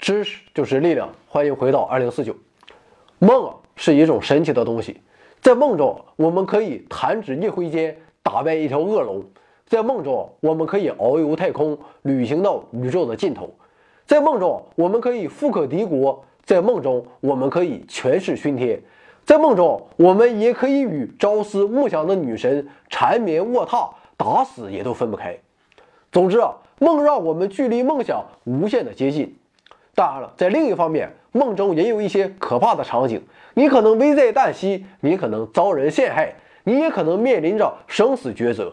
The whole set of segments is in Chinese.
知识就是力量，欢迎回到二零四九。梦啊，是一种神奇的东西。在梦中，我们可以弹指一挥间打败一条恶龙；在梦中，我们可以遨游太空，旅行到宇宙的尽头；在梦中，我们可以富可敌国；在梦中，我们可以权势熏天；在梦中，我们也可以与朝思暮想的女神缠绵卧榻，打死也都分不开。总之啊，梦让我们距离梦想无限的接近。当然了，在另一方面，梦中也有一些可怕的场景，你可能危在旦夕，你可能遭人陷害，你也可能面临着生死抉择。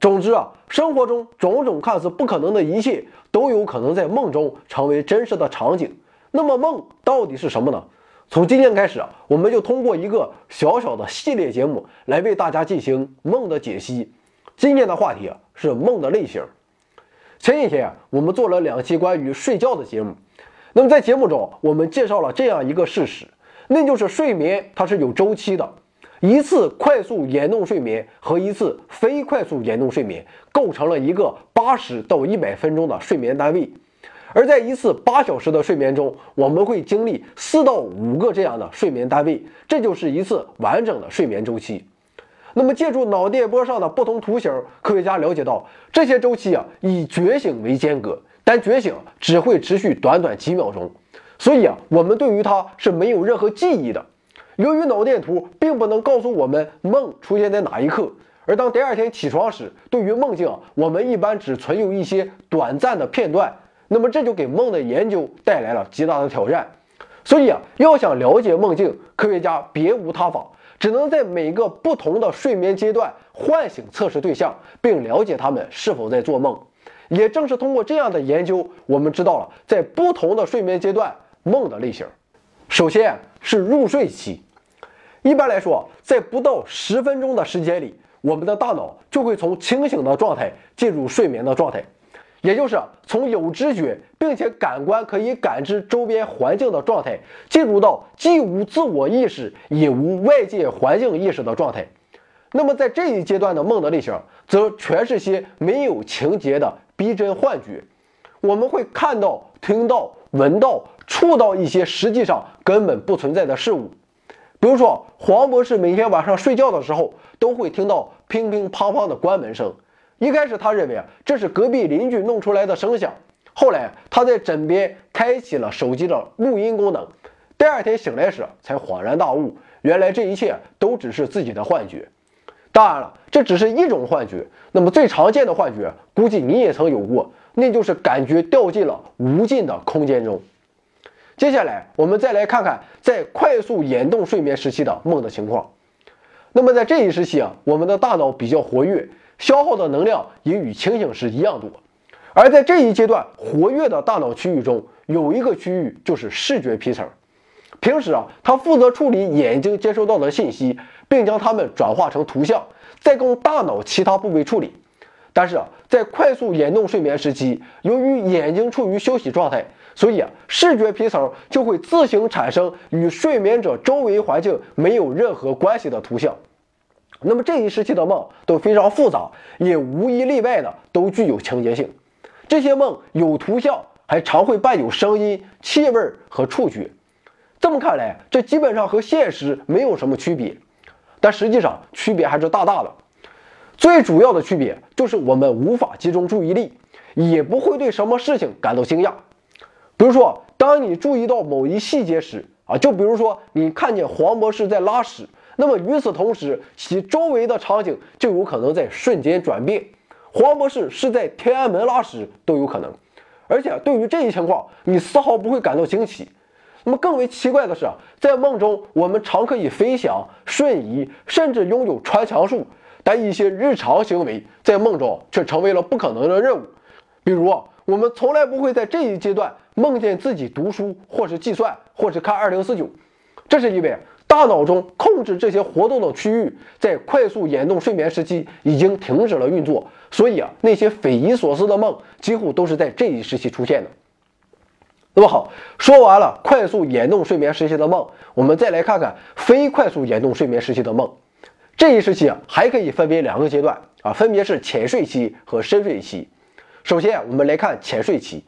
总之啊，生活中种种看似不可能的一切，都有可能在梦中成为真实的场景。那么，梦到底是什么呢？从今天开始啊，我们就通过一个小小的系列节目来为大家进行梦的解析。今天的话题啊，是梦的类型。前几天啊，我们做了两期关于睡觉的节目。那么在节目中，我们介绍了这样一个事实，那就是睡眠它是有周期的，一次快速眼动睡眠和一次非快速眼动睡眠构成了一个八十到一百分钟的睡眠单位。而在一次八小时的睡眠中，我们会经历四到五个这样的睡眠单位，这就是一次完整的睡眠周期。那么，借助脑电波上的不同图形，科学家了解到这些周期啊以觉醒为间隔，但觉醒只会持续短短几秒钟，所以啊，我们对于它是没有任何记忆的。由于脑电图并不能告诉我们梦出现在哪一刻，而当第二天起床时，对于梦境啊，我们一般只存有一些短暂的片段，那么这就给梦的研究带来了极大的挑战。所以啊，要想了解梦境，科学家别无他法。只能在每个不同的睡眠阶段唤醒测试对象，并了解他们是否在做梦。也正是通过这样的研究，我们知道了在不同的睡眠阶段梦的类型。首先是入睡期。一般来说，在不到十分钟的时间里，我们的大脑就会从清醒的状态进入睡眠的状态。也就是从有知觉并且感官可以感知周边环境的状态，进入到既无自我意识也无外界环境意识的状态。那么在这一阶段的梦的类型，则全是些没有情节的逼真幻觉。我们会看到、听到、闻到、触到一些实际上根本不存在的事物。比如说，黄博士每天晚上睡觉的时候，都会听到乒乒乓乓的关门声。一开始他认为啊这是隔壁邻居弄出来的声响，后来他在枕边开启了手机的录音功能，第二天醒来时才恍然大悟，原来这一切都只是自己的幻觉。当然了，这只是一种幻觉，那么最常见的幻觉，估计你也曾有过，那就是感觉掉进了无尽的空间中。接下来我们再来看看在快速眼动睡眠时期的梦的情况。那么在这一时期啊，我们的大脑比较活跃。消耗的能量也与清醒时一样多，而在这一阶段活跃的大脑区域中，有一个区域就是视觉皮层。平时啊，它负责处理眼睛接收到的信息，并将它们转化成图像，再供大脑其他部位处理。但是啊，在快速眼动睡眠时期，由于眼睛处于休息状态，所以啊，视觉皮层就会自行产生与睡眠者周围环境没有任何关系的图像。那么这一时期的梦都非常复杂，也无一例外的都具有情节性。这些梦有图像，还常会伴有声音、气味和触觉。这么看来，这基本上和现实没有什么区别。但实际上区别还是大大的。最主要的区别就是我们无法集中注意力，也不会对什么事情感到惊讶。比如说，当你注意到某一细节时，啊，就比如说你看见黄博士在拉屎。那么与此同时，其周围的场景就有可能在瞬间转变。黄博士是在天安门拉屎都有可能，而且对于这一情况，你丝毫不会感到惊奇。那么更为奇怪的是，在梦中我们常可以飞翔、瞬移，甚至拥有穿墙术，但一些日常行为在梦中却成为了不可能的任务。比如，我们从来不会在这一阶段梦见自己读书，或是计算，或是看二零四九，这是因为。大脑中控制这些活动的区域，在快速眼动睡眠时期已经停止了运作，所以啊，那些匪夷所思的梦几乎都是在这一时期出现的。那么好，说完了快速眼动睡眠时期的梦，我们再来看看非快速眼动睡眠时期的梦。这一时期啊，还可以分为两个阶段啊，分别是浅睡期和深睡期。首先，我们来看浅睡期。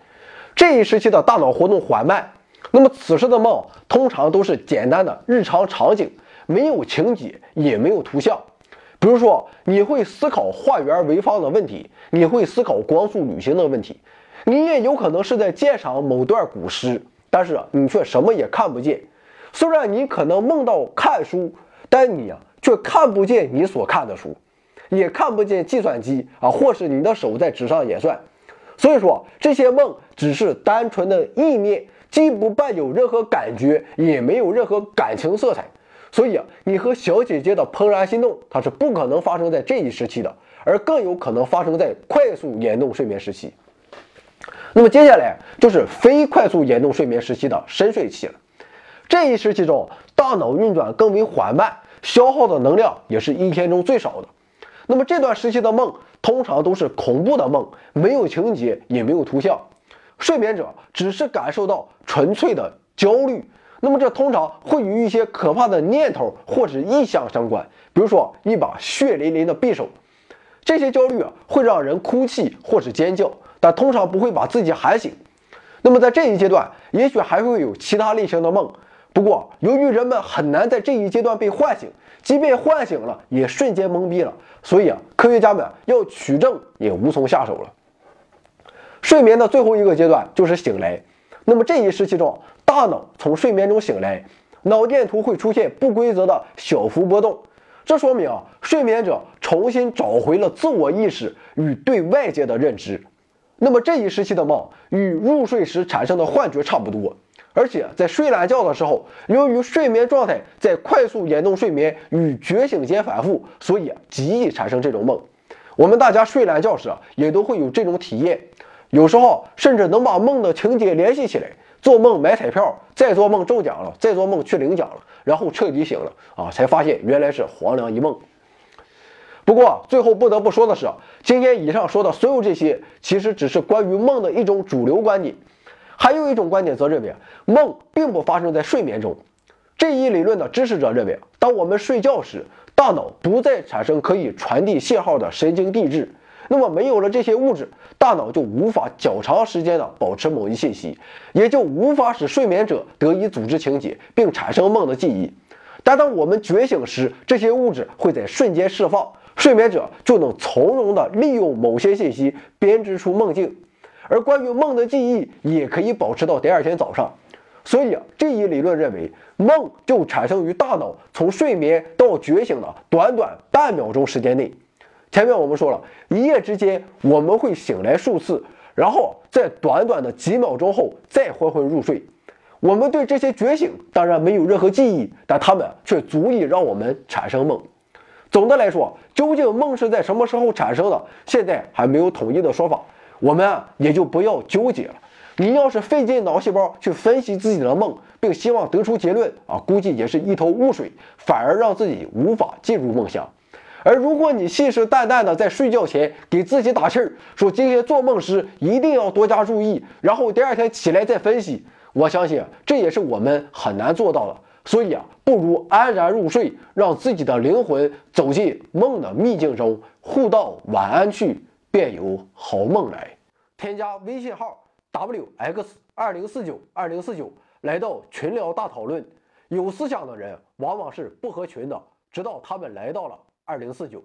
这一时期的大脑活动缓慢，那么此时的梦通常都是简单的日常场景，没有情节，也没有图像。比如说，你会思考化圆为方的问题，你会思考光速旅行的问题，你也有可能是在鉴赏某段古诗，但是你却什么也看不见。虽然你可能梦到看书，但你啊却看不见你所看的书，也看不见计算机啊，或是你的手在纸上演算。所以说，这些梦只是单纯的意念，既不伴有任何感觉，也没有任何感情色彩。所以啊，你和小姐姐的怦然心动，它是不可能发生在这一时期的，而更有可能发生在快速眼动睡眠时期。那么接下来就是非快速眼动睡眠时期的深睡期了。这一时期中，大脑运转更为缓慢，消耗的能量也是一天中最少的。那么这段时期的梦通常都是恐怖的梦，没有情节，也没有图像，睡眠者只是感受到纯粹的焦虑。那么这通常会与一些可怕的念头或者意象相关，比如说一把血淋淋的匕首。这些焦虑啊会让人哭泣或是尖叫，但通常不会把自己喊醒。那么在这一阶段，也许还会有其他类型的梦。不过由于人们很难在这一阶段被唤醒，即便唤醒了，也瞬间懵逼了。所以啊，科学家们要取证也无从下手了。睡眠的最后一个阶段就是醒来。那么这一时期中，大脑从睡眠中醒来，脑电图会出现不规则的小幅波动，这说明啊，睡眠者重新找回了自我意识与对外界的认知。那么这一时期的梦与入睡时产生的幻觉差不多，而且在睡懒觉的时候，由于睡眠状态在快速眼动睡眠与觉醒间反复，所以极易产生这种梦。我们大家睡懒觉时啊，也都会有这种体验，有时候甚至能把梦的情节联系起来。做梦买彩票，再做梦中奖了，再做梦去领奖了，然后彻底醒了啊，才发现原来是黄粱一梦。不过最后不得不说的是，今天以上说的所有这些，其实只是关于梦的一种主流观点。还有一种观点则认为，梦并不发生在睡眠中。这一理论的支持者认为，当我们睡觉时，大脑不再产生可以传递信号的神经递质。那么没有了这些物质，大脑就无法较长时间的保持某一信息，也就无法使睡眠者得以组织情节并产生梦的记忆。但当我们觉醒时，这些物质会在瞬间释放，睡眠者就能从容的利用某些信息编织出梦境，而关于梦的记忆也可以保持到第二天早上。所以啊，这一理论认为，梦就产生于大脑从睡眠到觉醒的短短半秒钟时间内。前面我们说了一夜之间我们会醒来数次，然后在短短的几秒钟后再昏昏入睡。我们对这些觉醒当然没有任何记忆，但它们却足以让我们产生梦。总的来说，究竟梦是在什么时候产生的，现在还没有统一的说法，我们也就不要纠结了。你要是费尽脑细胞去分析自己的梦，并希望得出结论啊，估计也是一头雾水，反而让自己无法进入梦乡。而如果你信誓旦旦的在睡觉前给自己打气儿，说今天做梦时一定要多加注意，然后第二天起来再分析，我相信这也是我们很难做到的。所以啊，不如安然入睡，让自己的灵魂走进梦的秘境中，互道晚安去，便有好梦来。添加微信号 wx 二零四九二零四九，来到群聊大讨论。有思想的人往往是不合群的，直到他们来到了。二零四九。